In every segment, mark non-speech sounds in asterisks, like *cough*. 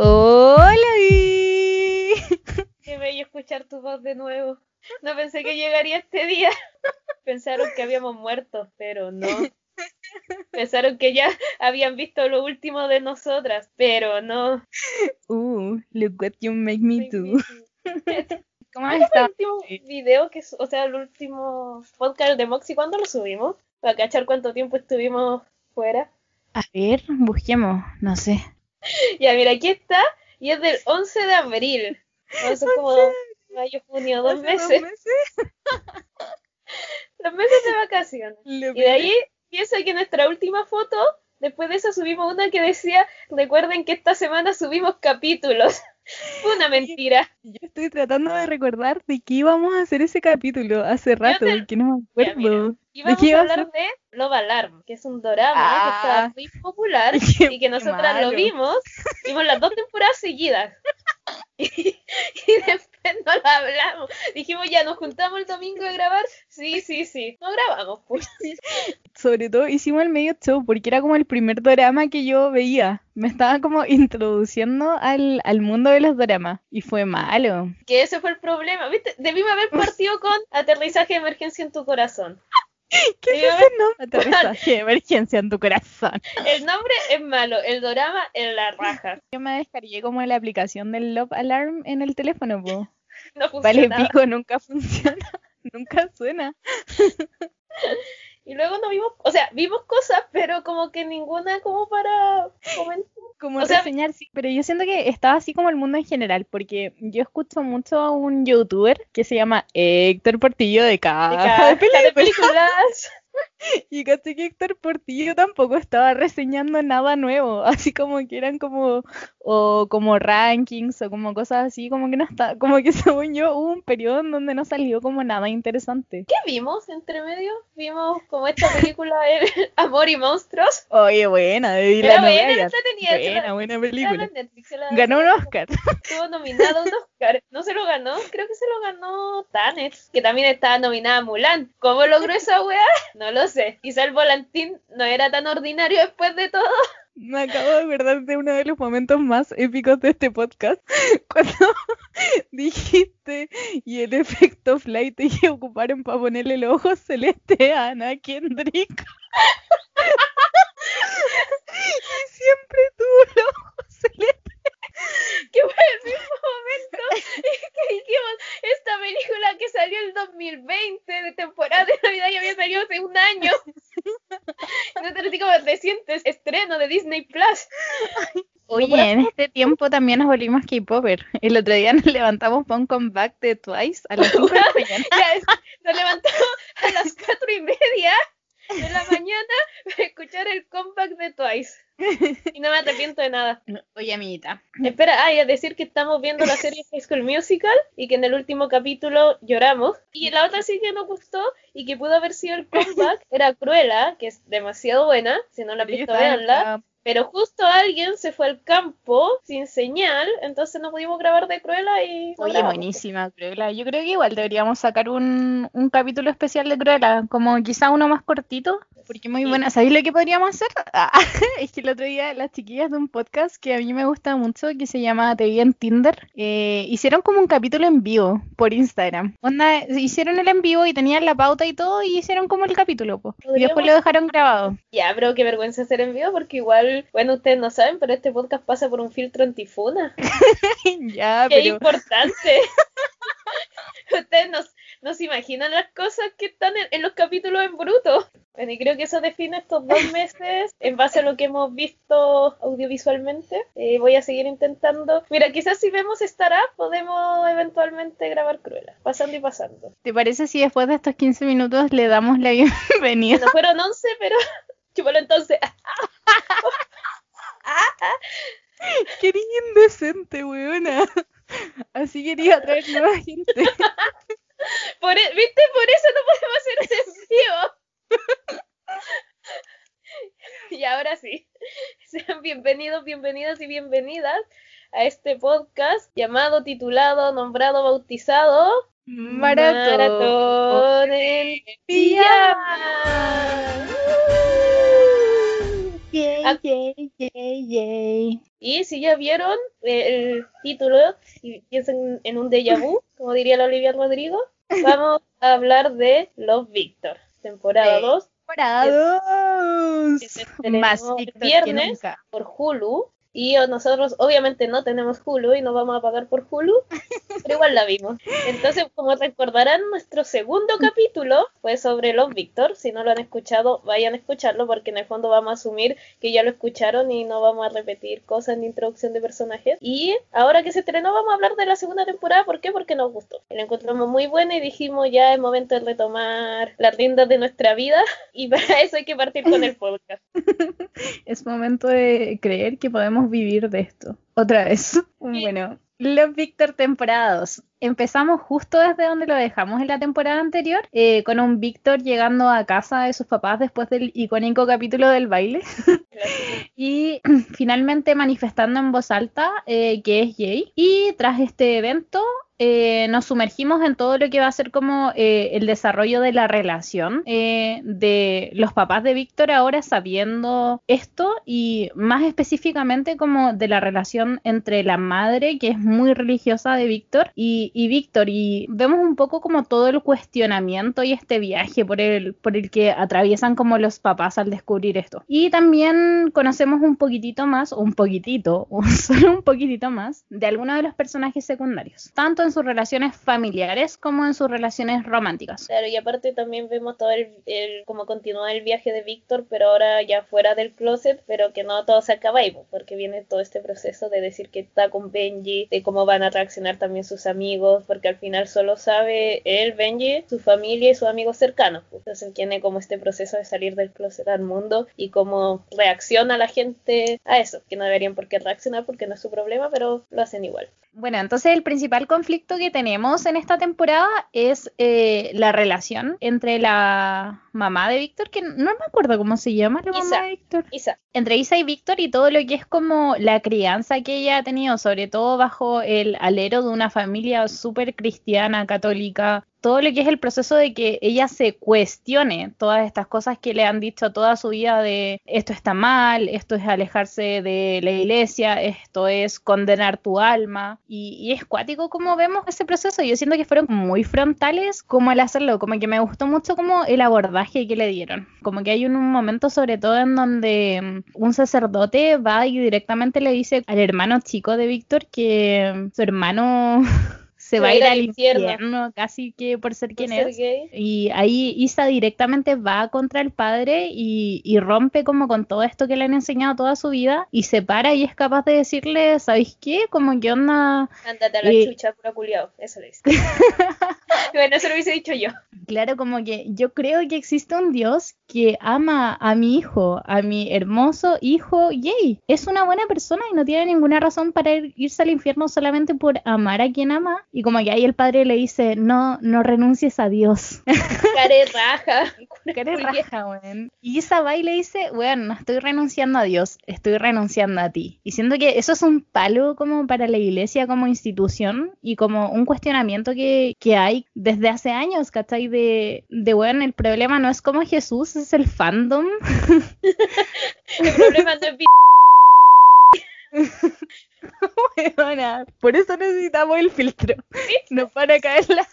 Hola, Vi. *laughs* Qué bello escuchar tu voz de nuevo. No pensé que llegaría este día. *laughs* Pensaron que habíamos muerto, pero no. *laughs* Pensaron que ya habían visto lo último de nosotras, pero no. Uh, look what you make me do. ¿Cómo has estado? el último video, que, o sea, el último podcast de Moxie, ¿cuándo lo subimos? Para cachar cuánto tiempo estuvimos fuera. A ver, busquemos, no sé. *laughs* Ya, mira, aquí está, y es del 11 de abril. Eso es como mayo, junio, dos meses. Dos meses? Los *laughs* meses de vacaciones. y de ahí piensa que nuestra última foto, después de eso subimos una que decía, recuerden que esta semana subimos capítulos. *laughs* *laughs* Fue una mentira. Yo estoy tratando de recordar de qué íbamos a hacer ese capítulo hace rato, que no me acuerdo. íbamos a hablar de Love Alarm, que es un drama que está ah. muy popular *laughs* y que nosotras lo vimos. Vimos las dos temporadas seguidas. *laughs* y, después *laughs* no lo hablamos. Dijimos, ya nos juntamos el domingo a grabar. Sí, sí, sí. No grabamos, pues. *laughs* Sobre todo hicimos el medio show porque era como el primer drama que yo veía. Me estaba como introduciendo al, al mundo de los dramas. Y fue malo. Que ese fue el problema. ¿Viste? Debimos haber partido con aterrizaje de emergencia en tu corazón. *laughs* ¿Qué es ese nombre? Aterrizaje de emergencia en tu corazón. El nombre es malo, el drama es la raja. Yo me descargué como la aplicación del Love Alarm en el teléfono, po. No. *laughs* Vale, pico, nunca funciona. *laughs* nunca suena. Y luego no vimos, o sea, vimos cosas, pero como que ninguna como para comentar. Como o reseñar, sí, pero yo siento que estaba así como el mundo en general, porque yo escucho mucho a un youtuber que se llama Héctor Portillo de Caja de, *laughs* películas. *laughs* Y caché que Héctor Portillo tampoco estaba reseñando nada nuevo, *laughs* así como que eran como, o como rankings o como cosas así, como que no está, como que *laughs* según yo hubo un periodo en donde no salió como nada interesante. ¿Qué vimos entre medio? Vimos como esta película de Amor y Monstruos. Oye, buena, de la buena, buena, buena película. Ganó un Oscar. Estuvo nominado un Oscar. No se lo ganó, creo que se lo ganó Tanet, que también estaba nominada Mulan. ¿Cómo logró esa weá? No lo sé. Quizá el volantín no era tan ordinario después de todo. Me acabo de acordar de uno de los momentos más épicos de este podcast. *laughs* Cuando *laughs* dijiste y el efecto flight que ocuparon para ponerle el ojo celeste a Ana Kendrick. *laughs* y siempre tuvo el ojo celeste. *laughs* que fue el mismo momento que dijimos esta película que salió el 2020 de temporada de Navidad y había salido hace un año. No te digo recientes estreno de Disney Plus. Oye, en este tiempo también nos volvimos K-Popper. El otro día nos levantamos para un comeback de Twice a las 5 de la *laughs* mañana. nos levantamos a las 4 y media de la mañana *laughs* escuchar el comeback de Twice. *laughs* Y no me arrepiento de nada. Oye, amiguita. Espera, ay, a decir que estamos viendo la serie High School Musical y que en el último capítulo lloramos. Y la otra sí que nos gustó y que pudo haber sido el comeback era Cruella, que es demasiado buena. Si no la has visto, veanla. Pero justo alguien se fue al campo sin señal, entonces no pudimos grabar de Cruella y... Oye, buenísima Cruella. Yo creo que igual deberíamos sacar un, un capítulo especial de Cruella, como quizá uno más cortito, porque muy buena. ¿Sabéis lo que podríamos hacer? Ah, *laughs* es que el otro día las chiquillas de un podcast que a mí me gusta mucho, que se llama Te vi en Tinder, eh, hicieron como un capítulo en vivo por Instagram. Onda, hicieron el en vivo y tenían la pauta y todo y hicieron como el capítulo, y después lo dejaron grabado. Ya, pero qué vergüenza hacer en vivo porque igual bueno, ustedes no saben, pero este podcast pasa por un filtro antifuna. *laughs* ya, Qué importante. *laughs* ustedes no, se imaginan las cosas que están en, los capítulos en bruto. Bueno, y creo que eso define estos dos *laughs* meses en base a lo que hemos visto audiovisualmente. Eh, voy a seguir intentando. Mira, quizás si vemos Startup podemos eventualmente grabar Cruella, pasando y pasando. ¿Te parece si después de estos 15 minutos le damos la bienvenida? No fueron 11, pero chúpalo entonces. *laughs* Qué indecente, weona. Así quería atraer nueva gente. Por, e, ¿Viste? Por eso no podemos hacer ese Y ahora sí. Sean bienvenidos, bienvenidas y bienvenidas a este podcast llamado, titulado, nombrado, bautizado Maratón, Maratón en pijama. Yay, yay, yay, yay. Y si ya vieron el título y piensan en un déjà vu, *laughs* como diría la Olivia Rodrigo, vamos a hablar de Love Victor, temporada 2. Temporada 2. Más viernes por Hulu y nosotros obviamente no tenemos Hulu y no vamos a pagar por Hulu, *laughs* pero igual la vimos. Entonces, como recordarán, nuestro segundo capítulo fue sobre los Víctor. Si no lo han escuchado, vayan a escucharlo porque en el fondo vamos a asumir que ya lo escucharon y no vamos a repetir cosas ni introducción de personajes. Y ahora que se estrenó, vamos a hablar de la segunda temporada. ¿Por qué? Porque nos gustó. La encontramos muy buena y dijimos ya es momento de retomar las riendas de nuestra vida *laughs* y para eso hay que partir con el *laughs* podcast. es momento de creer que podemos vivir de esto. Otra vez. *laughs* Bueno, los Víctor temporadas. Empezamos justo desde donde lo dejamos en la temporada anterior, eh, con un Víctor llegando a casa de sus papás después del icónico capítulo del baile. *laughs* y *clears throat* finalmente manifestando en voz alta eh, que es gay. Y tras este evento, eh, nos sumergimos en todo lo que va a ser como eh, el desarrollo de la relación eh, de los papás de Víctor ahora sabiendo esto y más específicamente como de la relación entre la madre que es muy religiosa de Víctor y, y Víctor. Y vemos un poco como todo el cuestionamiento y este viaje por el, por el que atraviesan como los papás al descubrir esto. Y también conocemos un poquitito más un poquitito *laughs* solo un poquitito más de algunos de los personajes secundarios tanto sus relaciones familiares como en sus relaciones románticas. Claro, y aparte también vemos todo el, el cómo continúa el viaje de Víctor, pero ahora ya fuera del closet, pero que no todo se acaba ahí, porque viene todo este proceso de decir que está con Benji, de cómo van a reaccionar también sus amigos, porque al final solo sabe él, Benji, su familia y sus amigos cercanos. Entonces tiene como este proceso de salir del closet al mundo y cómo reacciona la gente a eso, que no deberían por qué reaccionar porque no es su problema, pero lo hacen igual. Bueno, entonces el principal conflicto que tenemos en esta temporada es eh, la relación entre la mamá de Víctor, que no me acuerdo cómo se llama la mamá de Víctor. Isa. Entre Isa y Víctor y todo lo que es como la crianza que ella ha tenido, sobre todo bajo el alero de una familia súper cristiana, católica, todo lo que es el proceso de que ella se cuestione todas estas cosas que le han dicho toda su vida de esto está mal, esto es alejarse de la iglesia, esto es condenar tu alma y, es cuático como vemos ese proceso. Yo siento que fueron muy frontales como al hacerlo, como que me gustó mucho como el abordaje que le dieron. Como que hay un, un momento sobre todo en donde mm, un sacerdote va y directamente le dice al hermano chico de Víctor que su hermano *laughs* se va a ir al infierno. casi que por ser quien es. Y ahí Isa directamente va contra el padre y, rompe como con todo esto que le han enseñado toda su vida y se para y es capaz de decirle, ¿sabéis qué? Como que onda... Ándate a la chucha, pura culiao. Eso le dice. *laughs* bueno, eso lo hubiese dicho yo. Claro, como que yo creo que existe un Dios que ama a mi hijo, a mi hermoso hijo gay. Es una buena persona y no tiene ninguna razón para irse al infierno solamente por amar a quien ama y como que ahí el padre le dice, no, no renuncies a Dios. *laughs* Care raja. *laughs* Care raja, weón. Y Isa va y le dice, weón, no estoy renunciando a Dios, estoy renunciando a ti. Y siento que eso es un palo como para la iglesia como institución y como un cuestionamiento que, que hay desde hace años, ¿cachai? De, de, weón, el problema no es como Jesús, es el fandom. *laughs* el problema no es *laughs* por eso necesitamos el filtro. No para caer la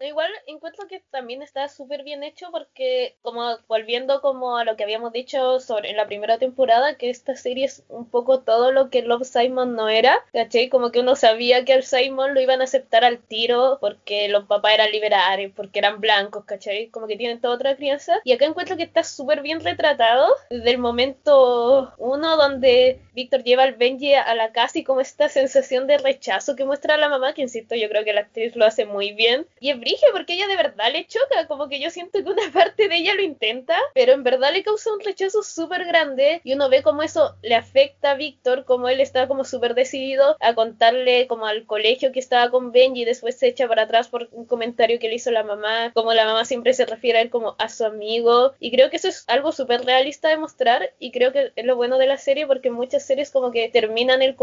Igual encuentro que también está súper bien hecho porque, como volviendo como a lo que habíamos dicho sobre en la primera temporada, que esta serie es un poco todo lo que Love Simon no era, ¿cachai? Como que uno sabía que al Simon lo iban a aceptar al tiro porque los papás eran liberales, porque eran blancos, ¿cachai? Como que tienen toda otra crianza. Y acá encuentro que está súper bien retratado desde el momento uno donde Víctor lleva al Benji a la casa y como esta sensación de rechazo que muestra la mamá, que insisto, yo creo que la actriz lo hace muy bien. Y es porque ella de verdad le choca, como que yo siento que una *laughs* parte de ella lo intenta, pero en verdad le causa un rechazo súper grande y uno ve como eso le afecta a Víctor, como él está como súper decidido a contarle como al colegio que estaba con Benji y después se echa para atrás por un comentario que le hizo la mamá, como la mamá siempre se refiere a él como a su amigo y creo que eso es algo súper realista de mostrar y creo que es lo bueno de la serie porque muchas series como que terminan el,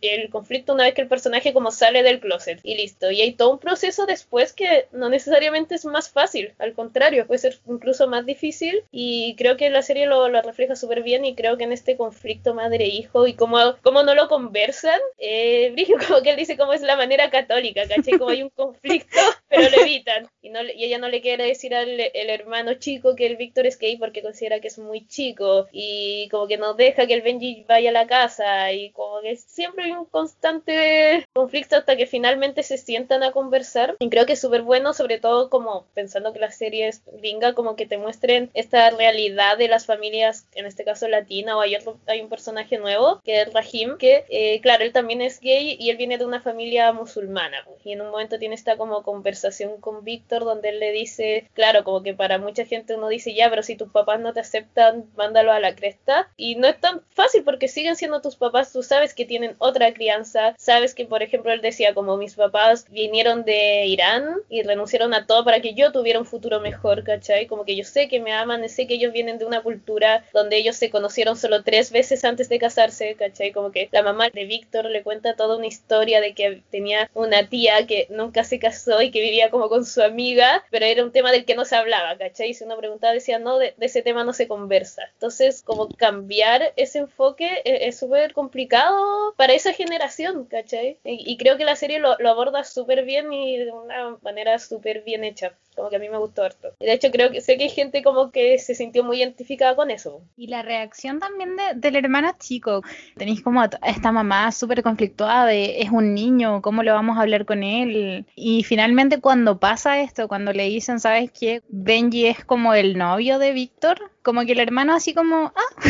el conflicto una vez que el personaje como sale del closet y listo y hay todo un proceso después que no necesariamente es más fácil, al contrario, puede ser incluso más difícil y creo que la serie lo, lo refleja súper bien y creo que en este conflicto madre-hijo y cómo, cómo no lo conversan, eh, *laughs* como que él dice cómo es la manera católica, ¿cachai? Como hay un conflicto, *laughs* pero lo evitan y, no, y ella no le quiere decir al el hermano chico que el Víctor es gay porque considera que es muy chico y como que no deja que el Benji vaya a la casa y como que siempre hay un constante conflicto hasta que finalmente se sientan a conversar y creo que es súper bueno sobre todo como pensando que la serie es gringa como que te muestren esta realidad de las familias en este caso latina o hay, hay un personaje nuevo que es Rahim que eh, claro él también es gay y él viene de una familia musulmana y en un momento tiene esta como conversación con Víctor donde él le dice claro como que para mucha gente uno dice ya pero si tus papás no te aceptan mándalo a la cresta y no es tan fácil porque siguen siendo tus papás tú sabes que tienen otra crianza sabes que por ejemplo él decía como mis papás vinieron de Irán y renunciaron a todo para que yo tuviera un futuro mejor, ¿cachai? Como que yo sé que me aman, sé que ellos vienen de una cultura donde ellos se conocieron solo tres veces antes de casarse, ¿cachai? Como que la mamá de Víctor le cuenta toda una historia de que tenía una tía que nunca se casó y que vivía como con su amiga, pero era un tema del que no se hablaba, ¿cachai? Si uno preguntaba decía, no, de, ese tema no se conversa. Entonces, como cambiar ese enfoque e, es súper complicado para esa generación, ¿cachai? Y, creo que la serie lo, lo aborda súper bien y de una manera súper bien hecha como que a mí me gustó harto. De hecho creo que sé que hay gente como que se sintió muy identificada con eso. Y la reacción también de, del hermano chico, tenéis como esta mamá súper conflictuada de es un niño, ¿cómo le vamos a hablar con él? Y finalmente cuando pasa esto, cuando le dicen, ¿sabes qué? Benji es como el novio de Víctor, como que el hermano así como, ah,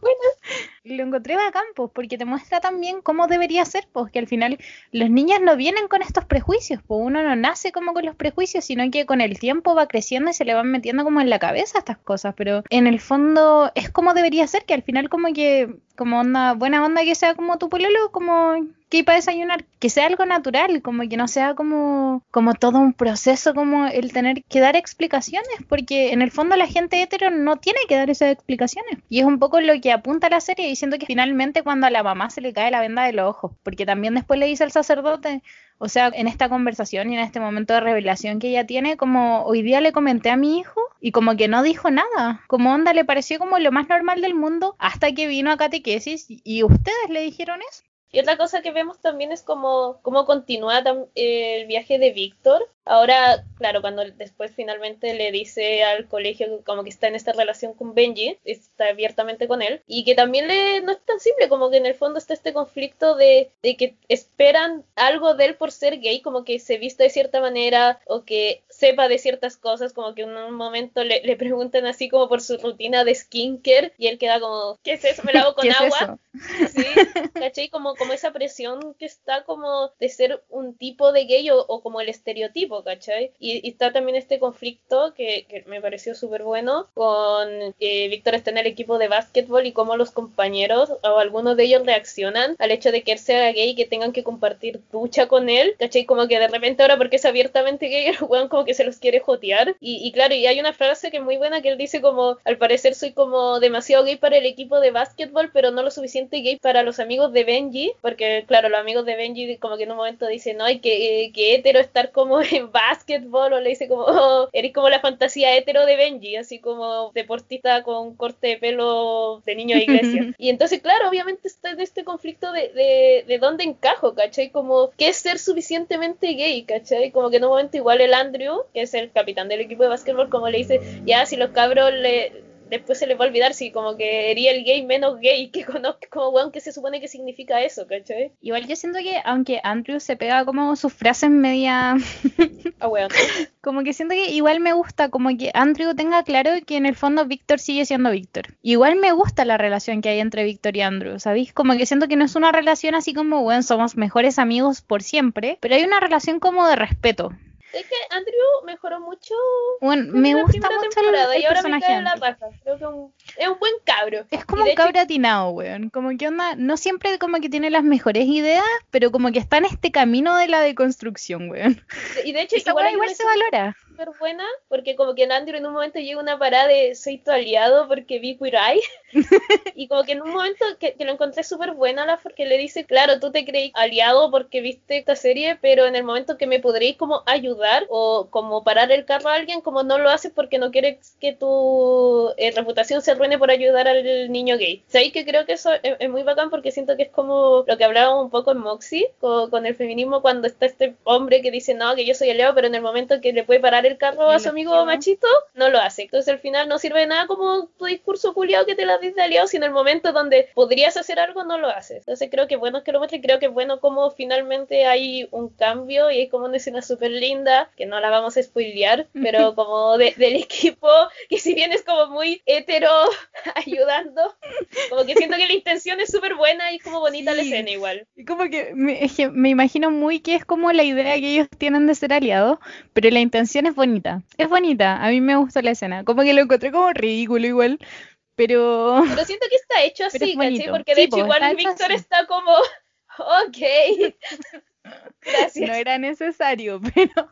bueno, *laughs* lo encontré a campos porque te muestra también cómo debería ser, pues al final los niños no vienen con estos prejuicios, pues uno no nace como con los prejuicios, sino que con el tiempo va creciendo y se le van metiendo como en la cabeza estas cosas, pero en el fondo es como debería ser, que al final como que, como onda, buena onda que sea como tu pololo, como que para desayunar, que sea algo natural, como que no sea como, como todo un proceso, como el tener que dar explicaciones, porque en el fondo la gente hetero no tiene que dar esas explicaciones. Y es un poco lo que apunta la serie, diciendo que finalmente cuando a la mamá se le cae la venda de los ojos, porque también después le dice al sacerdote, o sea, en esta conversación y en este momento de revelación que ella tiene, como hoy día le comenté a mi hijo y como que no dijo nada, como onda le pareció como lo más normal del mundo hasta que vino a catequesis y ustedes le dijeron eso. Y otra cosa que vemos también es cómo, cómo continúa el viaje de Víctor, Ahora, claro, cuando después finalmente le dice al colegio como que está en esta relación con Benji, está abiertamente con él, y que también le no es tan simple, como que en el fondo está este conflicto de, de que esperan algo de él por ser gay, como que se vista de cierta manera o que sepa de ciertas cosas, como que en un momento le, le preguntan así como por su rutina de skincare y él queda como, ¿qué es eso? ¿Me lavo *laughs* con agua? sí, ¿cachai? Como, como esa presión que está como de ser un tipo de gay o como el estereotipo ¿cachai? Y, está también este conflicto que, me pareció súper bueno con que Víctor está en el equipo de básquetbol y cómo los compañeros o algunos de ellos reaccionan al hecho de que él sea gay y que tengan que compartir ducha con él, ¿cachai? Como que de repente ahora porque es abiertamente gay, *laughs* el weón como que se los quiere jotear. Y, claro, y hay una frase que es muy buena que él dice como, al parecer soy como demasiado gay para el equipo de básquetbol, pero no lo suficiente gay para los amigos de Benji, porque claro, los amigos de Benji como que en un momento dicen, no, hay que, que hetero estar como en *laughs* básquetbol o le dice como, oh, eres como la fantasía hetero de Benji, así como deportista con corte de pelo de niño de iglesia. *laughs* y entonces, claro, obviamente está en este conflicto de, de, de dónde encajo, ¿cachai? Como, ¿qué es ser suficientemente gay, ¿cachai? Como que en un momento igual el Andrew, que es el capitán del equipo de básquetbol, como le dice, ya si los cabros le después se les va a olvidar si como que sería el gay menos gay *laughs* que conozco, como weón, que se supone que significa eso, ¿cachai? Igual yo siento que, aunque Andrew se pega como sus frases media... *laughs* ah, weón. como que siento que igual me gusta, como que Andrew tenga claro que en el fondo Víctor sigue siendo Víctor. Igual me gusta la relación que hay entre Víctor y Andrew, ¿sabéis? Como que siento que no es una relación así como, bueno, somos mejores amigos por siempre, pero hay una relación como de respeto. Es que Andrew mejoró mucho. Bueno, me gusta mucho el, y ahora me cae la paja. Creo que es un buen cabro. Es como un cabro atinado, weón. Como que onda, no siempre como que tiene las mejores ideas, pero como que está en este camino de la deconstrucción, weón. Y de hecho, igual, igual se valora súper buena, porque como que en Andrew en un momento llega una parada de soy tu aliado porque vi Queer Eye, y como que en un momento que, lo encontré súper buena, la porque le dice, claro, tú te creí aliado porque viste esta serie, pero en el momento que me podréis como ayudar o como parar el carro a alguien, como no lo haces porque no quieres que tu eh, reputación se arruine por ayudar al niño gay. ¿Sabéis que creo que eso es, muy bacán porque siento que es como lo que hablábamos un poco en Moxie con, con el feminismo cuando está este hombre que dice, no, que yo soy aliado, pero en el momento que le puede parar el carro a su amigo machito, no lo hace. Entonces al final no sirve de nada como tu discurso culiado que te la dice de aliado, si en el momento donde podrías hacer algo no lo haces. Entonces creo que bueno que lo muestre, creo que es bueno como finalmente hay un cambio y hay como una escena súper linda, que no la vamos a spoilear, pero *laughs* como del equipo, que si bien es como muy hetero *laughs* ayudando, como que siento que la intención es súper buena y como bonita la escena igual. Y como que me, me imagino muy que es como la idea que ellos tienen de ser aliados, pero la intención es bonita. Es bonita, a mí me gustó la escena. Como que lo encontré como ridículo igual, pero... Pero siento que está hecho así, ¿cachai? Porque de hecho igual Víctor está como, *laughs* ok. *laughs* Gracias. No era necesario, pero...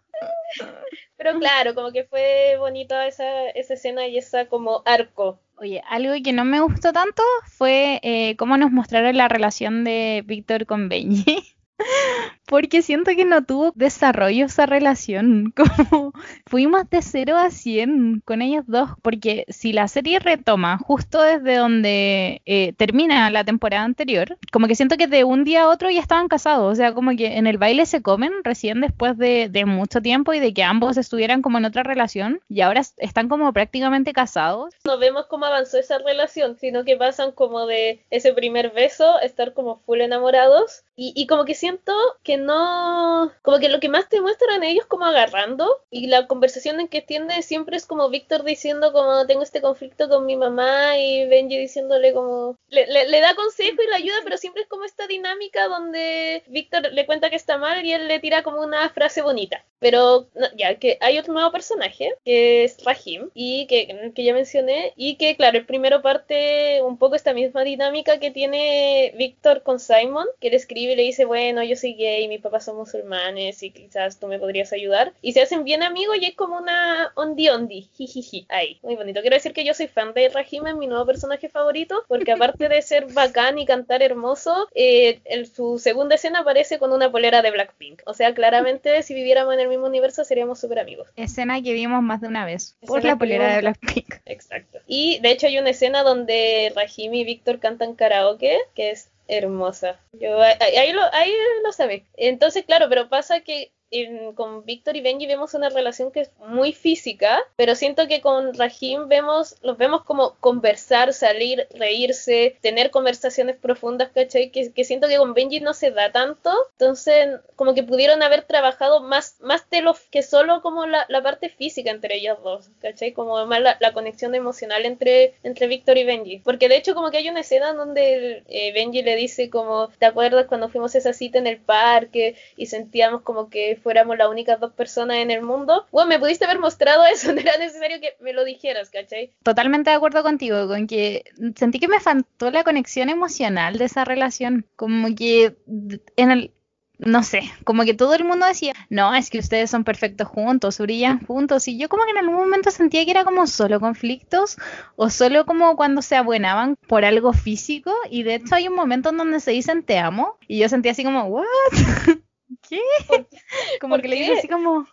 Pero claro, como que fue bonita esa, esa escena y esa como arco. Oye, algo que no me gustó tanto fue eh, cómo nos mostraron la relación de Víctor con Benji *laughs* porque siento que no tuvo desarrollo esa relación. *laughs* Como fuimos de 0 a 100 con ellos dos, porque si la serie retoma justo desde donde eh, termina la temporada anterior, como que siento que de un día a otro ya estaban casados, o sea, como que en el baile se comen recién después de, mucho tiempo y de que ambos estuvieran como en otra relación y ahora están como prácticamente casados. No vemos cómo avanzó esa relación, sino que pasan como de ese primer beso, estar como full enamorados y, y como que siento que no, como que lo que más te muestran ellos como agarrando y la conversación en que tiende siempre es como Víctor diciendo como tengo este conflicto con mi mamá y Benji diciéndole como le, le, da consejo y le ayuda pero siempre es como esta dinámica donde Víctor le cuenta que está mal y él le tira como una frase bonita. Pero ya que hay otro nuevo personaje que es Rahim y que, que ya mencioné y que claro el primero parte un poco esta misma dinámica que tiene Víctor con Simon que le escribe y le dice bueno yo soy gay mis papás son musulmanes y quizás tú me podrías ayudar. Y se hacen bien amigos y es como una ondi ondi, jijiji, ahí, muy bonito. Quiero decir que yo soy fan de Rahim, es mi nuevo personaje favorito, porque *laughs* aparte de ser bacán y cantar hermoso, eh, en su segunda escena aparece con una polera de Blackpink. O sea, claramente *laughs* si viviéramos en el mismo universo seríamos súper amigos. Escena que vimos más de una vez, por la polera de Blackpink. Exacto. Y de hecho hay una escena donde Rahim y Víctor cantan karaoke, que es hermosa. Yo, ahí, lo, ahí lo sabe. Entonces, claro, pero pasa que con Víctor y Benji vemos una relación que es muy física, pero siento que con Rahim vemos, los vemos como conversar, salir, reírse, tener conversaciones profundas, ¿cachai? Que, que siento que con Benji no se da tanto, entonces como que pudieron haber trabajado más, más de lo que solo como la, la parte física entre ellos dos, ¿cachai? Como más la, la, conexión emocional entre, entre Víctor y Benji, porque de hecho como que hay una escena donde eh, Benji le dice como, ¿te acuerdas cuando fuimos a esa cita en el parque y sentíamos como que fuéramos las únicas dos personas en el mundo. Bueno, me pudiste haber mostrado eso, *laughs* no era necesario que me lo dijeras, ¿cachai? Totalmente de acuerdo contigo, con que sentí que me faltó la conexión emocional de esa relación, como que en el no sé, como que todo el mundo decía, no, es que ustedes son perfectos juntos, brillan juntos, y yo como que en algún momento sentía que era como solo conflictos o solo como cuando se abuenaban por algo físico, y de hecho hay un momento en donde se dicen te amo, y yo sentía así como, ¿what? *laughs* ¿qué? como que le dice así como,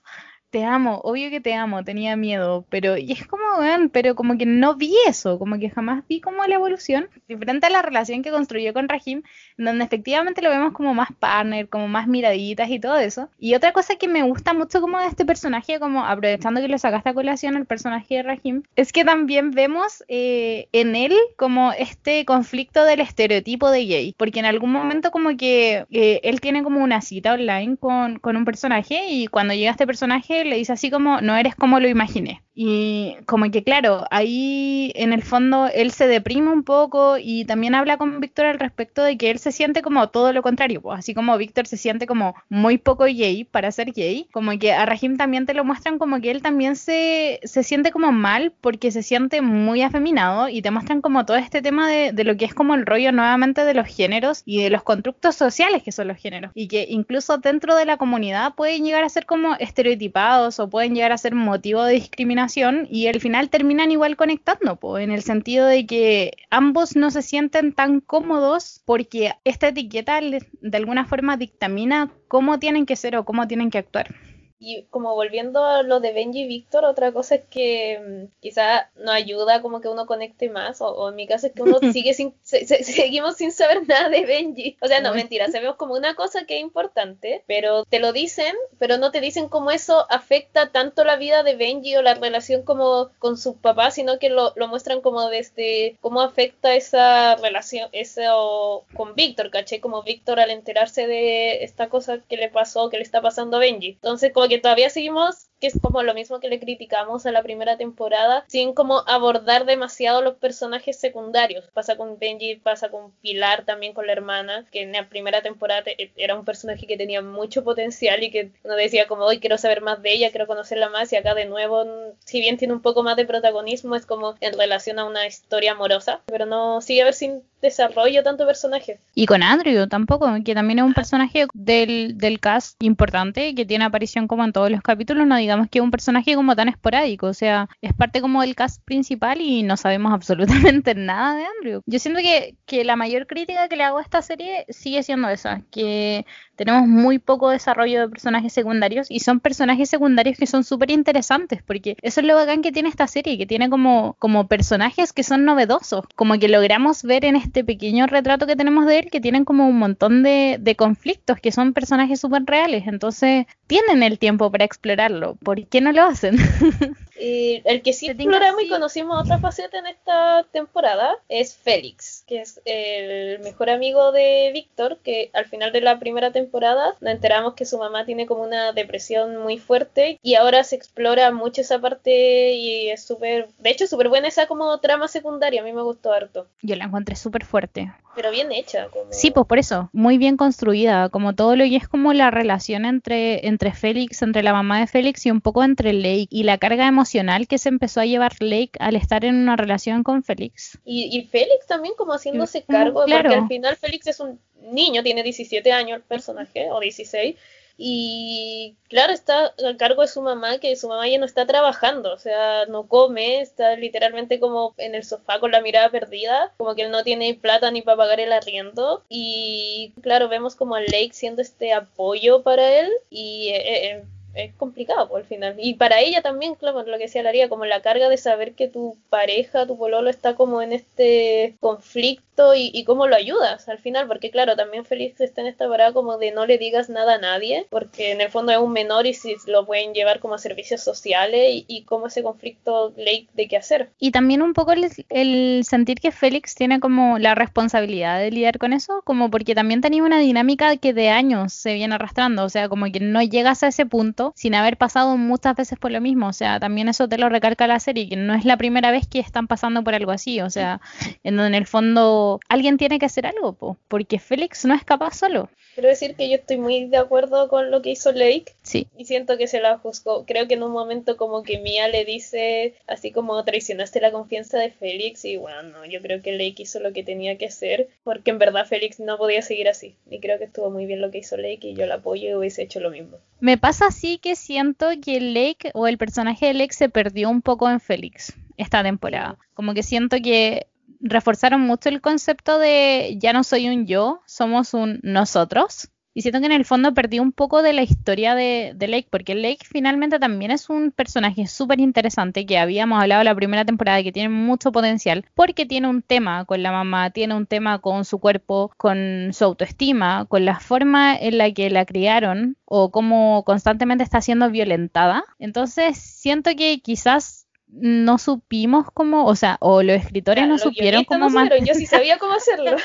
te amo, obvio que te amo, tenía miedo, pero y es como, weón, pero como que no vi eso, como que jamás vi como la evolución, diferente a la relación que construyó con Rahim, donde efectivamente lo vemos como más partner, como más miraditas y todo eso. Y otra cosa que me gusta mucho como de este personaje, como aprovechando que lo sacaste a colación el personaje de Rahim, es que también vemos eh, en él como este conflicto del estereotipo de gay, porque en algún momento como que eh, él tiene como una cita online con, con un personaje y cuando llega este personaje le dice así como, no eres como lo imaginé. Y como que claro, ahí en el fondo él se deprime un poco y también habla con Víctor al respecto de que él se siente como todo lo contrario, pues así como Víctor se siente como muy poco gay para ser gay, como que a Rahim también te lo muestran como que él también se, se siente como mal porque se siente muy afeminado y te muestran como todo este tema de, de lo que es como el rollo nuevamente de los géneros y de los constructos sociales que son los géneros y que incluso dentro de la comunidad pueden llegar a ser como estereotipados o pueden llegar a ser motivo de discriminación y al final terminan igual conectando, pues, en el sentido de que ambos no se sienten tan cómodos porque esta etiqueta de alguna forma dictamina cómo tienen que ser o cómo tienen que actuar. Y como volviendo a lo de Benji y Víctor, otra cosa es que mm, quizá nos ayuda como que uno conecte más, o, en mi caso es que uno *laughs* sigue sin, seguimos sin saber *laughs* nada de Benji. O sea, no, mentira, sabemos como una cosa que es importante, pero te lo dicen, pero no te dicen cómo eso afecta tanto la vida de Benji o la relación como con su papá, sino que lo, lo muestran como desde cómo afecta esa relación, eso con Víctor, ¿caché? Como Víctor al enterarse de esta cosa que le pasó, que le está pasando a Benji. Entonces, como que todavía seguimos que es como lo mismo que le criticamos a la primera temporada, sin como abordar demasiado los personajes secundarios. Pasa con Benji, pasa con Pilar, también con la hermana, que en la primera temporada era un personaje que tenía mucho potencial y que uno decía como, hoy quiero saber más de ella, quiero conocerla más, y acá de nuevo, si bien tiene un poco más de protagonismo, es como en relación a una historia amorosa, pero no sigue a ver sin desarrollo tanto personaje. Y con Andrew tampoco, que también es un personaje del, del cast importante, que tiene aparición como en todos los capítulos, no digamos que es un personaje como tan esporádico, o sea, es parte como del cast principal y no sabemos *laughs* absolutamente nada de Andrew. Yo siento que, que la mayor crítica que le hago a esta serie sigue siendo esa, que tenemos muy poco desarrollo de personajes secundarios y son personajes secundarios que son súper interesantes, porque eso es lo bacán que tiene esta serie, que tiene como, como personajes que son novedosos, como que logramos ver en este pequeño retrato que tenemos de él que tienen como un montón de, de conflictos, que son personajes súper reales, entonces tienen el tiempo para explorarlo, ¿por qué no lo hacen? *laughs* Y el que sí exploramos y conocimos otra faceta en esta temporada es Félix, que es el mejor amigo de Víctor, que al final de la primera temporada nos enteramos que su mamá tiene como una depresión muy fuerte y ahora se explora mucho esa parte y es súper, de hecho súper buena esa como trama secundaria, a mí me gustó harto. Yo la encontré súper fuerte. Pero bien hecha. Sí, pues por eso, muy bien construida, como todo lo que es como la relación entre, entre Félix, entre la mamá de Félix y un poco entre Lake y la carga emocional que se empezó a llevar Lake al estar en una relación con Félix. Y, y Félix también como haciéndose cargo, porque al final Félix es un niño, tiene 17 años el personaje, o 16, y claro, está a cargo de su mamá, que su mamá ya no está trabajando, o sea, no come, está literalmente como en el sofá con la mirada perdida, como que él no tiene plata ni para pagar el arriendo. Y claro, vemos como a Lake siendo este apoyo para él y... Eh, eh, es complicado por pues, el final. Y para ella también, claro, lo que decía Laría, como la carga de saber que tu pareja, tu pololo está como en este conflicto y, y cómo lo ayudas al final, porque claro, también Félix está en esta parada como de no le digas nada a nadie, porque en el fondo es un menor y si lo pueden llevar como a servicios sociales y, y como ese conflicto ley de qué hacer. Y también un poco el, el, sentir que Félix tiene como la responsabilidad de lidiar con eso, como porque también tenía una dinámica que de años se viene arrastrando, o sea, como que no llegas a ese punto sin haber pasado muchas veces por lo mismo. O sea, también eso te lo recalca la serie, que no es la primera vez que están pasando por algo así. O sea, en donde en el fondo alguien tiene que hacer algo, po, porque Félix no es capaz solo. Quiero decir que yo estoy muy de acuerdo con lo que hizo Lake. Sí. Y siento que se la juzgó. Creo que en un momento como que Mia le dice, así como traicionaste la confianza de Félix. Y bueno, yo creo que Lake hizo lo que tenía que hacer. Porque en verdad Félix no podía seguir así. Y creo que estuvo muy bien lo que hizo Lake y yo la apoyo y hubiese hecho lo mismo. Me pasa así que siento que Lake o el personaje de Lake se perdió un poco en Félix esta temporada. Como que siento que reforzaron mucho el concepto de ya no soy un yo, somos un nosotros. Y siento que en el fondo perdí un poco de la historia de, Lake, porque Lake finalmente también es un personaje súper interesante que habíamos hablado la primera temporada, que tiene mucho potencial, porque tiene un tema con la mamá, tiene un tema con su cuerpo, con su autoestima, con la forma en la que la criaron o cómo constantemente está siendo violentada. Entonces siento que quizás no supimos cómo, o sea, o los escritores no supieron cómo más. Yo sí *laughs* sabía cómo hacerlo.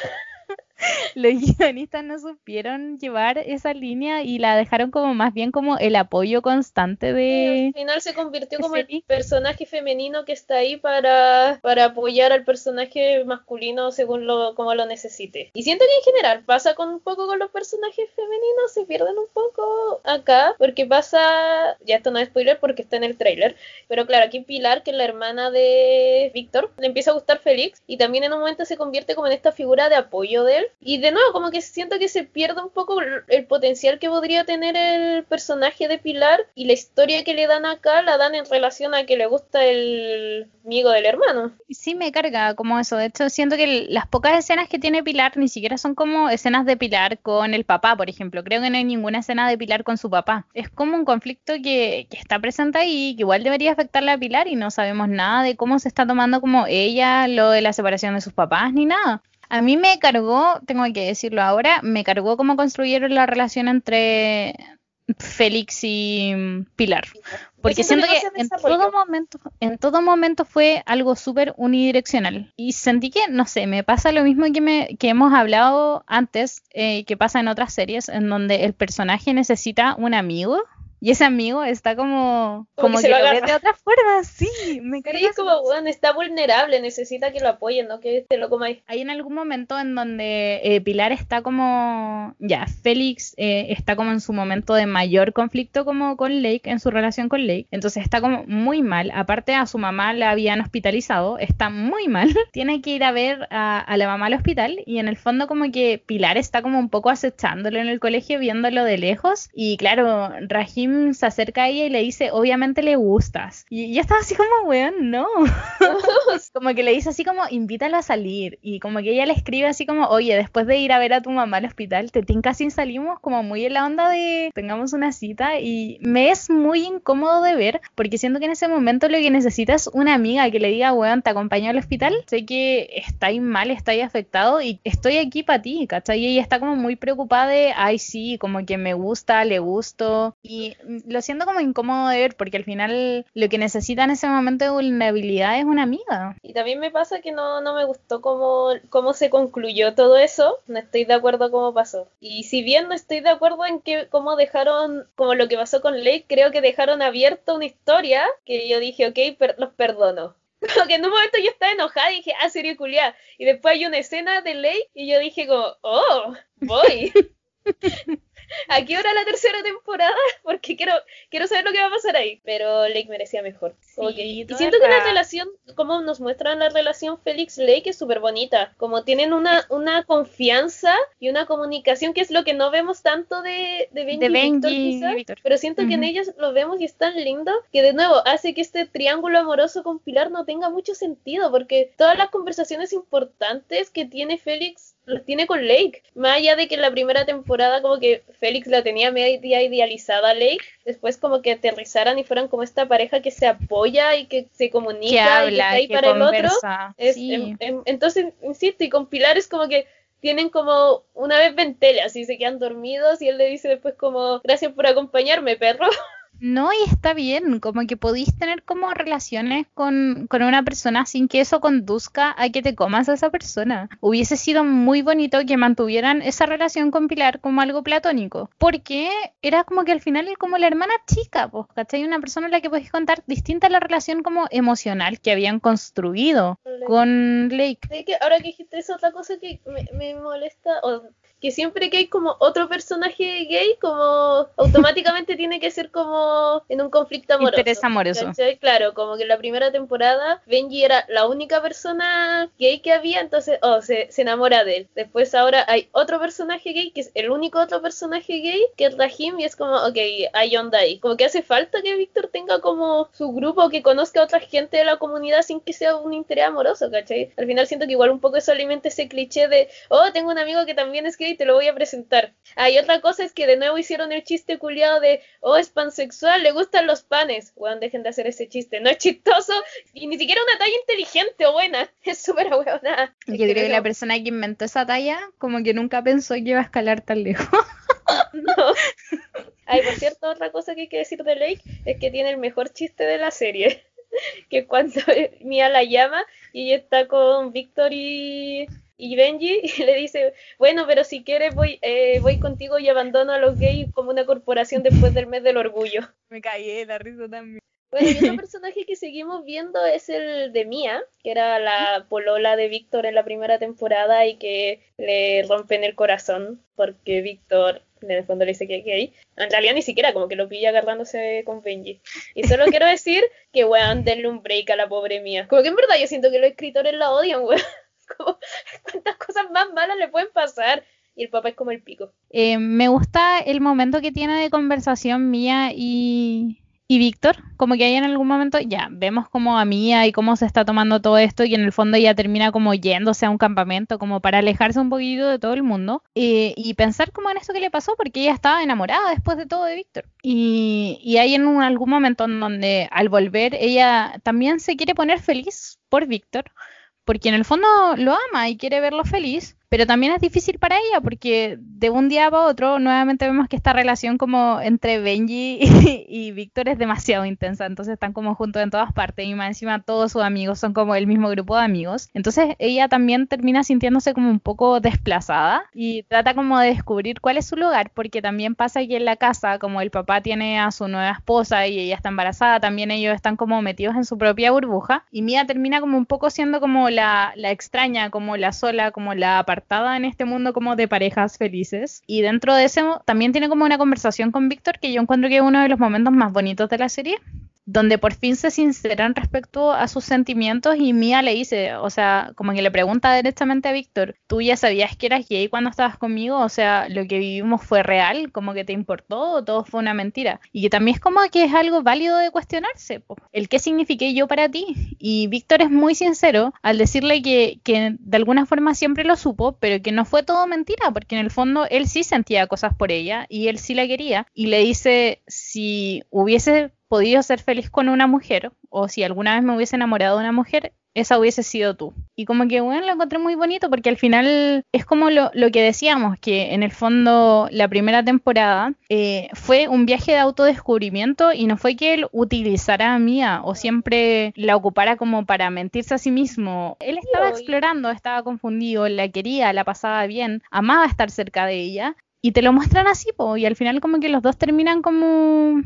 *laughs* los guionistas no supieron llevar esa línea y la dejaron como más bien como el apoyo constante de... al final se convirtió como el personaje femenino que está ahí para, para apoyar al personaje masculino según lo como lo necesite. Y siento que en general pasa con un poco con los personajes femeninos, se pierden un poco acá, porque pasa, ya esto no es spoiler porque está en el trailer, pero claro, aquí Pilar, que es la hermana de Víctor, le empieza a gustar Félix y también en un momento se convierte como en esta figura de apoyo de él. Y de nuevo, como que siento que se pierde un poco el potencial que podría tener el personaje de Pilar y la historia que le dan acá la dan en relación a que le gusta el amigo del hermano. Sí, me carga como eso. De hecho, siento que las pocas escenas que tiene Pilar ni siquiera son como escenas de Pilar con el papá, por ejemplo. Creo que no hay ninguna escena de Pilar con su papá. Es como un conflicto que, que está presente ahí, que igual debería afectarle a Pilar y no sabemos nada de cómo se está tomando como ella lo de la separación de sus papás ni nada. A mí me cargó, tengo que decirlo ahora, me cargó cómo construyeron la relación entre Félix y Pilar. Porque siento que en todo momento, en todo momento fue algo súper unidireccional. Y sentí que, no sé, me pasa lo mismo que, me, que hemos hablado antes, eh, que pasa en otras series, en donde el personaje necesita un amigo y ese amigo está como, como, que, lo, ve de otra forma, sí, me sí, como, bueno, está vulnerable, necesita que lo apoyen, no que te lo comáis. Hay en algún momento en donde eh, Pilar está como, ya, Félix eh, está como en su momento de mayor conflicto como con Lake, en su relación con Lake, entonces está como muy mal, aparte a su mamá la habían hospitalizado, está muy mal, *laughs* tiene que ir a ver a, a la mamá al hospital y en el fondo como que Pilar está como un poco acechándolo en el colegio, viéndolo de lejos y claro, Se acerca a ella y le dice, obviamente le gustas. Y ella estaba así como, weón, no. *laughs* como que le dice así como, invítala a salir. Y como que ella le escribe así como, oye, después de ir a ver a tu mamá al hospital, te tinca sin salimos, como muy en la onda de tengamos una cita. Y me es muy incómodo de ver, porque siento que en ese momento lo que necesitas es una amiga que le diga, weón, te acompaño al hospital. Sé que estáis mal, estáis afectado y estoy aquí para ti, ¿cachai? Y ella está como muy preocupada de, ay, sí, como que me gusta, le gusto. Y lo siento como incómodo de ver porque al final lo que necesita en ese momento de vulnerabilidad es una amiga. Y también me pasa que no, no me gustó cómo, cómo se concluyó todo eso, no estoy de acuerdo cómo pasó. Y si bien no estoy de acuerdo en que cómo dejaron, como lo que pasó con Lake, creo que dejaron abierta una historia que yo dije, ok, los perdono. *laughs* Porque en un momento yo estaba enojada y dije, ah, sería culiada. Y después hay una escena de Lake y yo dije como, oh, voy. *laughs* ¿A qué hora la tercera temporada? *laughs* Porque quiero, quiero saber lo que va a pasar ahí. Pero Lake merecía mejor. Y siento que la relación, como nos muestran la relación Félix-Lake es súper bonita. Como tienen una, una confianza y una comunicación que es lo que no vemos tanto de, de Benji, y Víctor, Pero siento que en ellos lo vemos y es tan lindo que de nuevo hace que este triángulo amoroso con Pilar no tenga mucho sentido. Porque todas las conversaciones importantes que tiene Félix los tiene con Lake. Más allá de que en la primera temporada como que Félix la tenía media idealizada a Lake, después como que aterrizaran y fueran como esta pareja que se apoya y que se comunica y que está ahí para el otro. entonces, insisto, y con Pilar es como que tienen como una vez ventela, así se quedan dormidos y él le dice después como gracias por acompañarme, perro. *laughs* No, y está bien, como que podéis tener como relaciones con, con, una persona sin que eso conduzca a que te comas a esa persona. Hubiese sido muy bonito que mantuvieran esa relación con Pilar como algo platónico, porque era como que al final como la hermana chica, pues, ¿cachai? Una persona a la que podéis contar distinta a la relación como emocional que habían construido con Lake. que ahora que dijiste eso, otra cosa que me, me molesta, o que siempre que hay como otro personaje gay, como automáticamente *laughs* tiene que ser como en un conflicto amoroso. Interés amoroso. Claro, como que en la primera temporada Benji era la única persona gay que había, entonces, oh, se, se enamora de él. Después ahora hay otro personaje gay, que es el único otro personaje gay, que es Rahim, y es como, ok, hay onda ahí. Como que hace falta que Víctor tenga como su grupo, que conozca a otra gente de la comunidad sin que sea un interés amoroso, ¿cachai? Al final siento que igual un poco eso alimenta ese cliché de, oh, tengo un amigo que también es gay te lo voy a presentar. Ah, y otra cosa es que de nuevo hicieron el chiste culiado de, oh, es pansexual, le gustan los panes. Weón, dejen de hacer ese chiste. No es chistoso y ni siquiera una talla inteligente o buena. *laughs* Es súper ahueonada. Yo creo que la persona que inventó esa talla, como que nunca pensó que iba a escalar tan lejos. *laughs* *laughs* no. Ay, por cierto, otra cosa que hay que decir de Lake es que tiene el mejor chiste de la serie. que cuando Mia la llama y ella está con Víctor y Y Benji *laughs* le dice, bueno, pero si quieres voy, eh, voy contigo y abandono a los gays como una corporación después del mes del orgullo. *laughs* Me caí la risa también. Bueno, y otro *laughs* personaje que seguimos viendo es el de Mia, que era la polola de Víctor en la primera temporada y que le rompen el corazón porque Víctor en el fondo le dice que es gay. En realidad ni siquiera como que lo pilla agarrándose con Benji. Y solo quiero decir que, weón, denle un break a la pobre Mia. Como que en verdad yo siento que los escritores la odian, weón. Como, *laughs* ¿cuántas cosas más malas le pueden pasar? y el papá es como el pico. Eh, me gusta el momento que tiene de conversación Mía y, y Víctor, como que ahí en algún momento ya vemos como a Mía y cómo se está tomando todo esto y en el fondo ella termina como yéndose a un campamento como para alejarse un poquito de todo el mundo eh, y pensar como en esto que le pasó porque ella estaba enamorada después de todo de Víctor y, y hay en algún momento en donde al volver ella también se quiere poner feliz por Víctor porque en el fondo lo ama y quiere verlo feliz pero también es difícil para ella porque de un día para otro nuevamente vemos que esta relación como entre Benji *laughs* y, Víctor es demasiado intensa, entonces están como juntos en todas partes y más encima todos sus amigos son como el mismo grupo de amigos, entonces ella también termina sintiéndose como un poco desplazada y trata como de descubrir cuál es su lugar porque también pasa que en la casa como el papá tiene a su nueva esposa y ella está embarazada, también ellos están como metidos en su propia burbuja. Y Mia termina como un poco siendo como la, la extraña, como la sola, como la apartada en este mundo como de parejas felices. Y dentro de eso también tiene como una conversación con Víctor que yo encuentro que es uno de los momentos más bonitos de la serie donde por fin se sinceran respecto a sus sentimientos y Mia le dice, o sea, como que le pregunta directamente a Víctor, ¿tú ya sabías que eras gay cuando estabas conmigo? O sea, lo que vivimos fue real, como que te importó o todo fue una mentira. Y que también es como que es algo válido de cuestionarse, el qué signifiqué yo para ti. Y Víctor es muy sincero al decirle que, que de alguna forma siempre lo supo, pero que no fue todo mentira, porque en el fondo él sí sentía cosas por ella y él sí la quería. Y le dice, si hubiese podido ser feliz con una mujer, o si alguna vez me hubiese enamorado de una mujer, esa hubiese sido tú. Y como que, bueno, lo encontré muy bonito porque al final es como lo, que decíamos, que en el fondo la primera temporada eh, fue un viaje de autodescubrimiento y no fue que él utilizara a Mía o siempre la ocupara como para mentirse a sí mismo. Él estaba explorando, estaba confundido, la quería, la pasaba bien, amaba estar cerca de ella. Y te lo muestran así, po, y al final como que los dos terminan como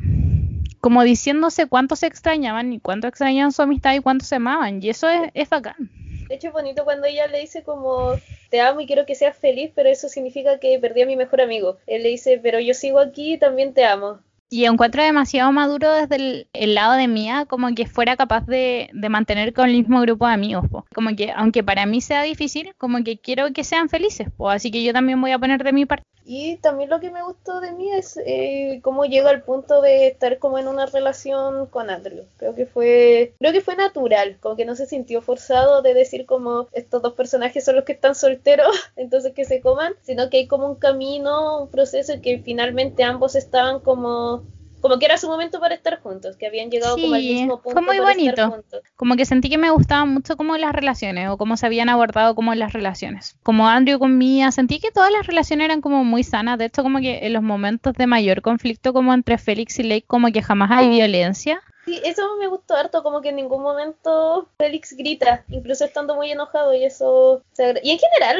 como diciéndose cuánto se extrañaban y cuánto extrañaban su amistad y cuánto se amaban. Y eso es, es bacán. De hecho, es bonito cuando ella le dice como, te amo y quiero que seas feliz, pero eso significa que perdí a mi mejor amigo. Él le dice, pero yo sigo aquí y también te amo. Y encuentro demasiado maduro desde el, lado de Mía, como que fuera capaz de, mantener con el mismo grupo de amigos. Como que, aunque para mí sea difícil, como que quiero que sean felices. pues Así que yo también voy a poner de mi parte. Y también lo que me gustó de mí es eh, cómo llega al punto de estar como en una relación con Andrew. Creo que fue, creo que fue natural, como que no se sintió forzado de decir como estos dos personajes son los que están solteros, *laughs* entonces que se coman, sino que hay como un camino, un proceso que finalmente ambos estaban como como que era su momento para estar juntos, que habían llegado como al mismo punto. Fue muy bonito. Como que sentí que me gustaban mucho como las relaciones o cómo se habían abordado como las relaciones. Como Andrew con Mia, sentí que todas las relaciones eran como muy sanas. De hecho, como que en los momentos de mayor conflicto como entre Félix y Lake, como que jamás hay violencia. Sí, eso me gustó harto, como que en ningún momento Félix grita, incluso estando muy enojado y eso... Y en general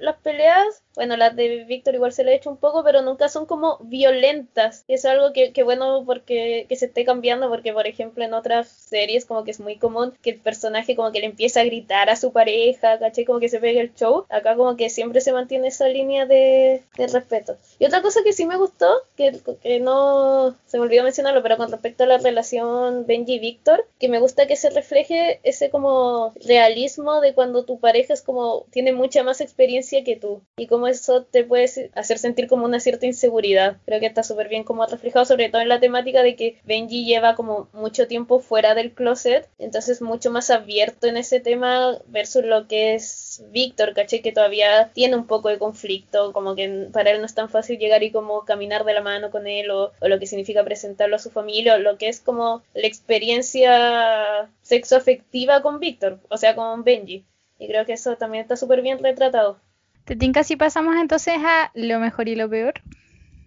las peleas bueno, las de Víctor igual se le ha hecho un poco, pero nunca son como violentas. Y es algo que, que bueno porque que se esté cambiando, porque por ejemplo en otras series como que es muy común que el personaje como que le empieza a gritar a su pareja, caché como que se pegue el show. Acá como que siempre se mantiene esa línea de, de respeto. Y otra cosa que sí me gustó, que, que no se me olvidó mencionarlo, pero con respecto a la relación Benji y Víctor, que me gusta que se refleje ese como realismo de cuando tu pareja es como tiene mucha más experiencia que tú. Y como eso te puede hacer sentir como una cierta inseguridad. Creo que está súper bien como reflejado, sobre todo en la temática de que Benji lleva como mucho tiempo fuera del closet, entonces mucho más abierto en ese tema versus lo que es Víctor, caché que todavía tiene un poco de conflicto, como que para él no es tan fácil llegar y como caminar de la mano con él o, lo que significa presentarlo a su familia o lo que es como la experiencia sexoafectiva con Víctor, o sea, con Benji. Y creo que eso también está súper bien retratado. ¿Te tinca si pasamos entonces a lo mejor y lo peor?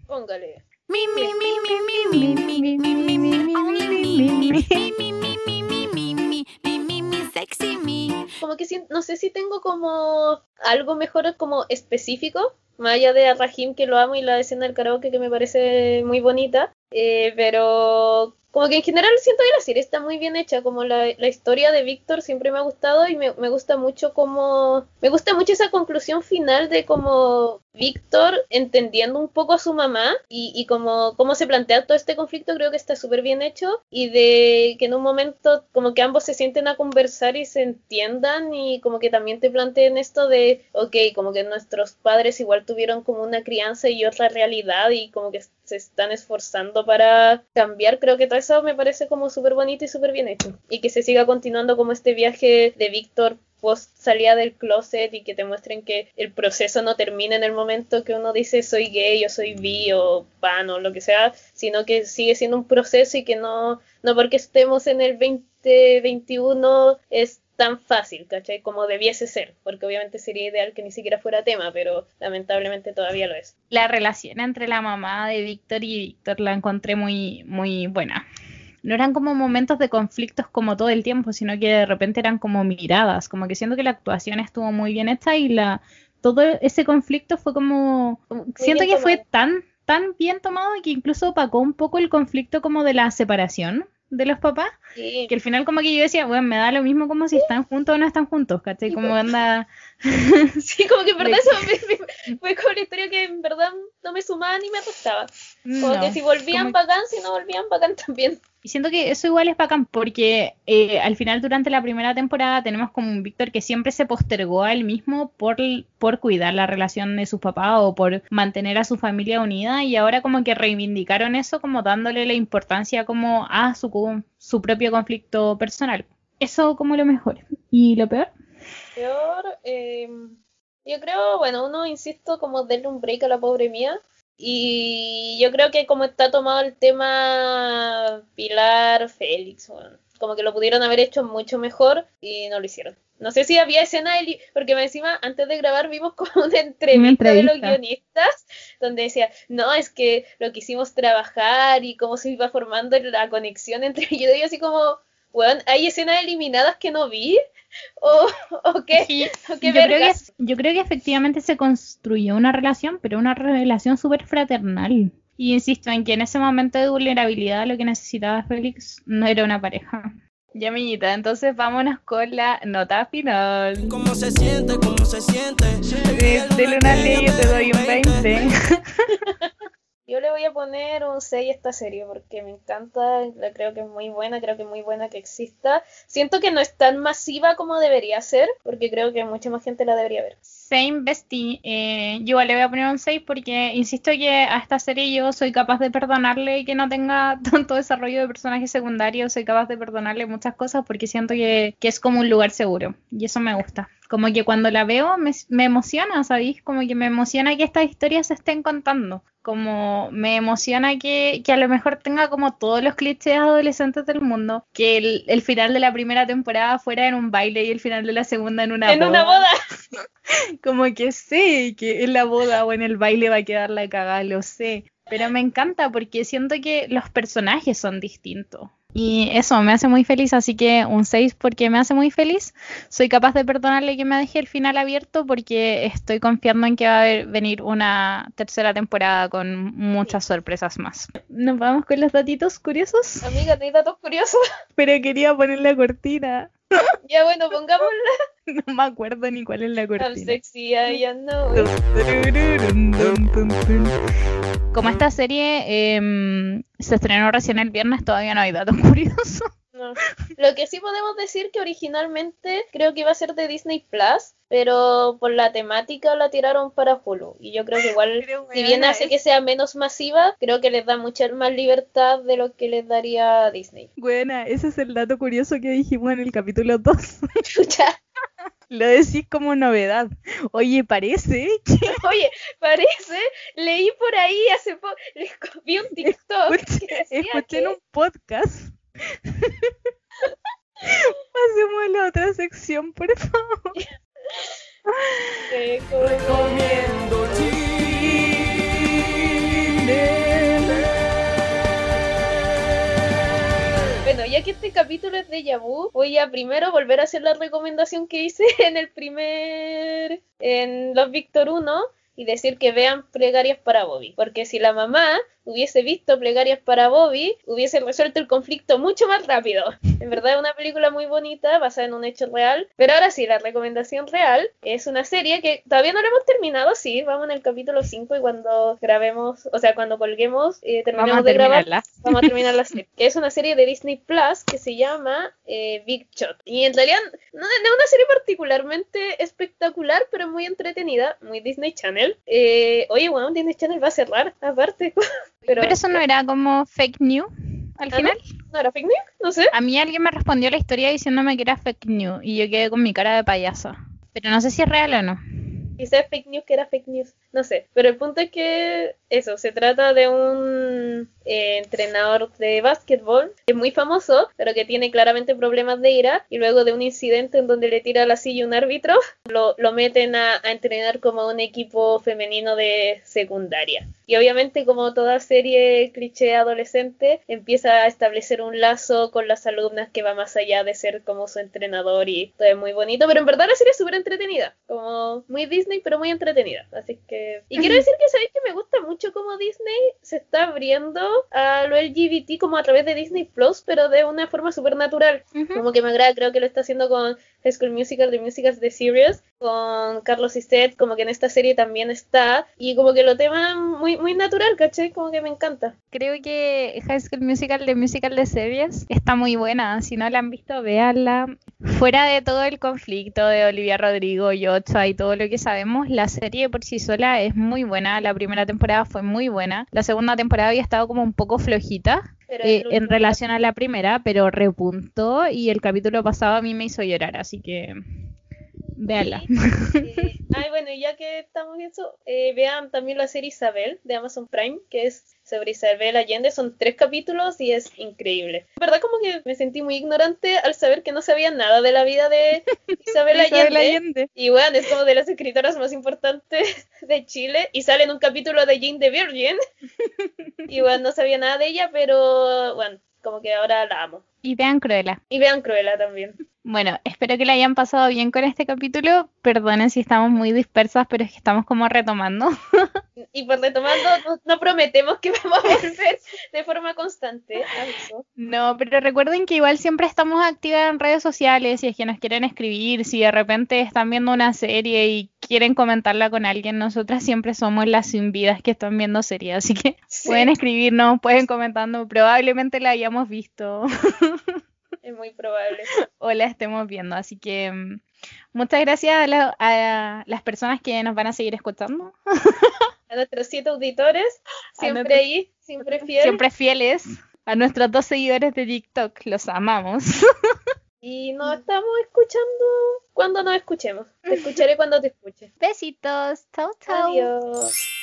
Póngale. Como que no sé si tengo como algo mejor como específico, más allá de a Rahim que lo amo y la escena del karaoke que me parece muy bonita, eh, pero como que en general siento que la serie está muy bien hecha, como la, la historia de Víctor siempre me ha gustado y me, me, gusta mucho como, me gusta mucho esa conclusión final de como Víctor entendiendo un poco a su mamá y, y como cómo se plantea todo este conflicto creo que está súper bien hecho y de que en un momento como que ambos se sienten a conversar y se entiendan y como que también te planteen esto de, ok, como que nuestros padres igual tuvieron como una crianza y otra realidad y como que se están esforzando para cambiar, creo que todo eso me parece como súper bonito y súper bien hecho. Y que se siga continuando como este viaje de Víctor post salida del closet y que te muestren que el proceso no termina en el momento que uno dice soy gay o soy bi o pan o lo que sea, sino que sigue siendo un proceso y que no, no porque estemos en el 2021 es tan fácil, ¿cachai? Como debiese ser, porque obviamente sería ideal que ni siquiera fuera tema, pero lamentablemente todavía lo es. La relación entre la mamá de Víctor y Víctor la encontré muy, muy buena no eran como momentos de conflictos como todo el tiempo, sino que de repente eran como miradas, como que siento que la actuación estuvo muy bien hecha y la todo ese conflicto fue como siento que fue tan tan bien tomado que incluso opacó un poco el conflicto como de la separación de los papás, Sí. que al final como que yo decía, bueno, me da lo mismo como si están juntos o no están juntos, ¿cachai? Como anda... *laughs* Sí, como que en verdad De- eso me- me- fue como una historia que en verdad no me sumaba ni me restaba. Como No, que si volvían como- bacán, si no volvían bacán también. Y siento que eso igual es bacán porque eh, al final durante la primera temporada tenemos como un Víctor que siempre se postergó a él mismo por, por cuidar la relación de sus papás o por mantener a su familia unida y ahora como que reivindicaron eso como dándole la importancia como a su, su propio conflicto personal. Eso como lo mejor. ¿Y lo peor? Peor, eh, yo creo, bueno, uno, insisto, como darle un break a la pobre mía. Y yo creo que como está tomado el tema Pilar, Félix, bueno, como que lo pudieron haber hecho mucho mejor y no lo hicieron. No sé si había escena porque me encima antes de grabar vimos como una entrevista, de los guionistas donde decía, no, es que lo quisimos trabajar y cómo se iba formando la conexión entre *laughs* ellos y así como, weón, hay escenas eliminadas que no vi o, o qué, o qué Yo creo, que, yo creo que efectivamente se construyó una relación, pero una relación súper fraternal. Y insisto en que en ese momento de vulnerabilidad lo que necesitaba Félix no era una pareja. Ya, amiguita, entonces vámonos con la nota final. ¿Cómo se siente? ¿Cómo se siente? De, de Luna Ley yo te doy un 20. *laughs* Yo le voy a poner un 6 a esta serie porque me encanta, la creo que es muy buena, creo que es muy buena que exista. Siento que no es tan masiva como debería ser, porque creo que mucha más gente la debería ver. Same bestie. Eh, yo le voy a poner un 6 porque insisto que a esta serie yo soy capaz de perdonarle que no tenga *laughs* tanto desarrollo de personajes secundarios, soy capaz de perdonarle muchas cosas porque siento que, que es como un lugar seguro y eso me gusta. Como que cuando la veo me, me emociona, ¿sabéis? Como que me emociona que estas historias se estén contando. Como me emociona que, que a lo mejor tenga como todos los clichés adolescentes del mundo. Que el, el final de la primera temporada fuera en un baile y el final de la segunda en una en una boda. *laughs* como que sé que en la boda o en el baile va a quedar la cagada, lo sé. Pero me encanta porque siento que los personajes son distintos. Y eso me hace muy feliz, así que un 6 porque me hace muy feliz. Soy capaz de perdonarle que me deje el final abierto porque estoy confiando en que va a haber- venir una tercera temporada con muchas sorpresas más. Nos vamos con los datitos curiosos, Amiga, te datos curiosos. *laughs* pero quería poner la cortina. *laughs* ya bueno, pongámosla. *laughs* No me acuerdo ni cuál es la I'm cortina. sexy, I know. Como esta serie em, se estrenó recién el viernes, todavía no hay datos *laughs* curiosos. No. Lo que sí podemos decir que originalmente creo que iba a ser de Disney Plus, pero por la temática la tiraron para Hulu. Y yo creo que igual, si bien hace es- que sea menos masiva, creo que les da mucha más libertad de lo que les daría Disney. Buena, ese es el dato curioso que dijimos en el capítulo 2. *laughs* Chucha. Lo decís como novedad. Oye, parece que *laughs* Oye, parece, leí por ahí hace poco, *laughs* vi un TikTok escuché, que decía escuché en un podcast. Pasemos a la otra sección, por favor. Que como- Comiendo Bueno, ya que este capítulo es de Yabu, voy a primero volver a hacer la recomendación que hice *laughs* en el primer. en los Victor 1 y decir que vean plegarias para Bobby. Porque si la mamá hubiese visto plegarias para Bobby, hubiese resuelto el conflicto mucho más rápido. En verdad es una película muy bonita, basada en un hecho real. Pero ahora sí, la recomendación real es una serie que todavía no la hemos terminado, sí, vamos en el capítulo 5 y cuando grabemos, o sea, cuando colguemos, eh, terminemos de grabar, vamos a terminar la *laughs* serie. Que es una serie de Disney Plus que se llama eh, Big Shot. Y en realidad no, es una serie particularmente espectacular, pero muy entretenida, muy Disney Channel. Eh, oye, bueno, Disney Channel va a cerrar, aparte. *laughs* Pero, eso no era como fake news al ¿Ah, final. No? ¿No era fake news? No sé. A mí alguien me respondió la historia diciéndome que era fake news y yo quedé con mi cara de payaso. Pero no sé si es real o no. Quizás fake news que era fake news, no sé. Pero el punto es que eso, se trata de un eh, entrenador de básquetbol que es muy famoso, pero que tiene claramente problemas de ira. Y luego de un incidente en donde le tira la silla un árbitro, lo, lo meten a, a entrenar como un equipo femenino de secundaria. Y obviamente, como toda serie cliché adolescente, empieza a establecer un lazo con las alumnas que va más allá de ser como su entrenador y todo es muy bonito. Pero en verdad la serie es súper entretenida, como muy Disney, pero muy entretenida. Así que. Y quiero *laughs* decir que sabéis que me gusta mucho cómo Disney se está abriendo a lo LGBT como a través de Disney Plus, pero de una forma súper natural. Como que me agrada, creo que lo está haciendo con High School Musical, The Musicals The Series, con Carlos Istet, como que en esta serie también está. Y como que lo tema muy, muy natural, ¿cachai? Como que me encanta. Creo que High School Musical, The Musical The Series, está muy buena. Si no la han visto, véanla. Fuera de todo el conflicto de Olivia Rodrigo, Yocha y todo lo que sabemos, la serie por sí sola es muy buena. La primera temporada fue muy buena. La segunda temporada había estado como un poco flojita. Eh, en relación a la primera, pero repuntó y el capítulo pasado a mí me hizo llorar, así que véanla *laughs* bueno, y ya que estamos en eso, eh, vean también la serie Isabel de Amazon Prime, que es sobre Isabel Allende. Son tres capítulos y es increíble. En verdad, como que me sentí muy ignorante al saber que no sabía nada de la vida de *laughs* Isabel, Allende. Allende. Y bueno, es como de las escritoras más importantes *laughs* de Chile. Y sale en un capítulo de Jane the Virgin. *laughs* y bueno, no sabía nada de ella, pero bueno, como que ahora la amo. Y vean Cruella. Y vean Cruella también. Bueno, espero que la hayan pasado bien con este capítulo. Perdonen si estamos muy dispersas, pero es que estamos como retomando. *laughs* y por retomando, no, prometemos que *laughs* vamos a volver de forma constante. No, pero recuerden que igual siempre estamos activas en redes sociales. Si es que nos quieren escribir, si de repente están viendo una serie y quieren comentarla con alguien, nosotras siempre somos las sin vidas que están viendo series. Así que pueden escribirnos, pueden comentarnos. Probablemente la hayamos visto. *laughs* Es muy probable. *laughs* O la estemos viendo. Así que mm, muchas gracias a, las personas que nos van a seguir escuchando. A nuestros siete auditores, siempre ahí, siempre fieles. Siempre fieles. A nuestros dos seguidores de TikTok, los amamos. *laughs* Y nos estamos escuchando cuando nos escuchemos. Te *laughs* escucharé cuando te escuche. Besitos. Chau, chau. Adiós.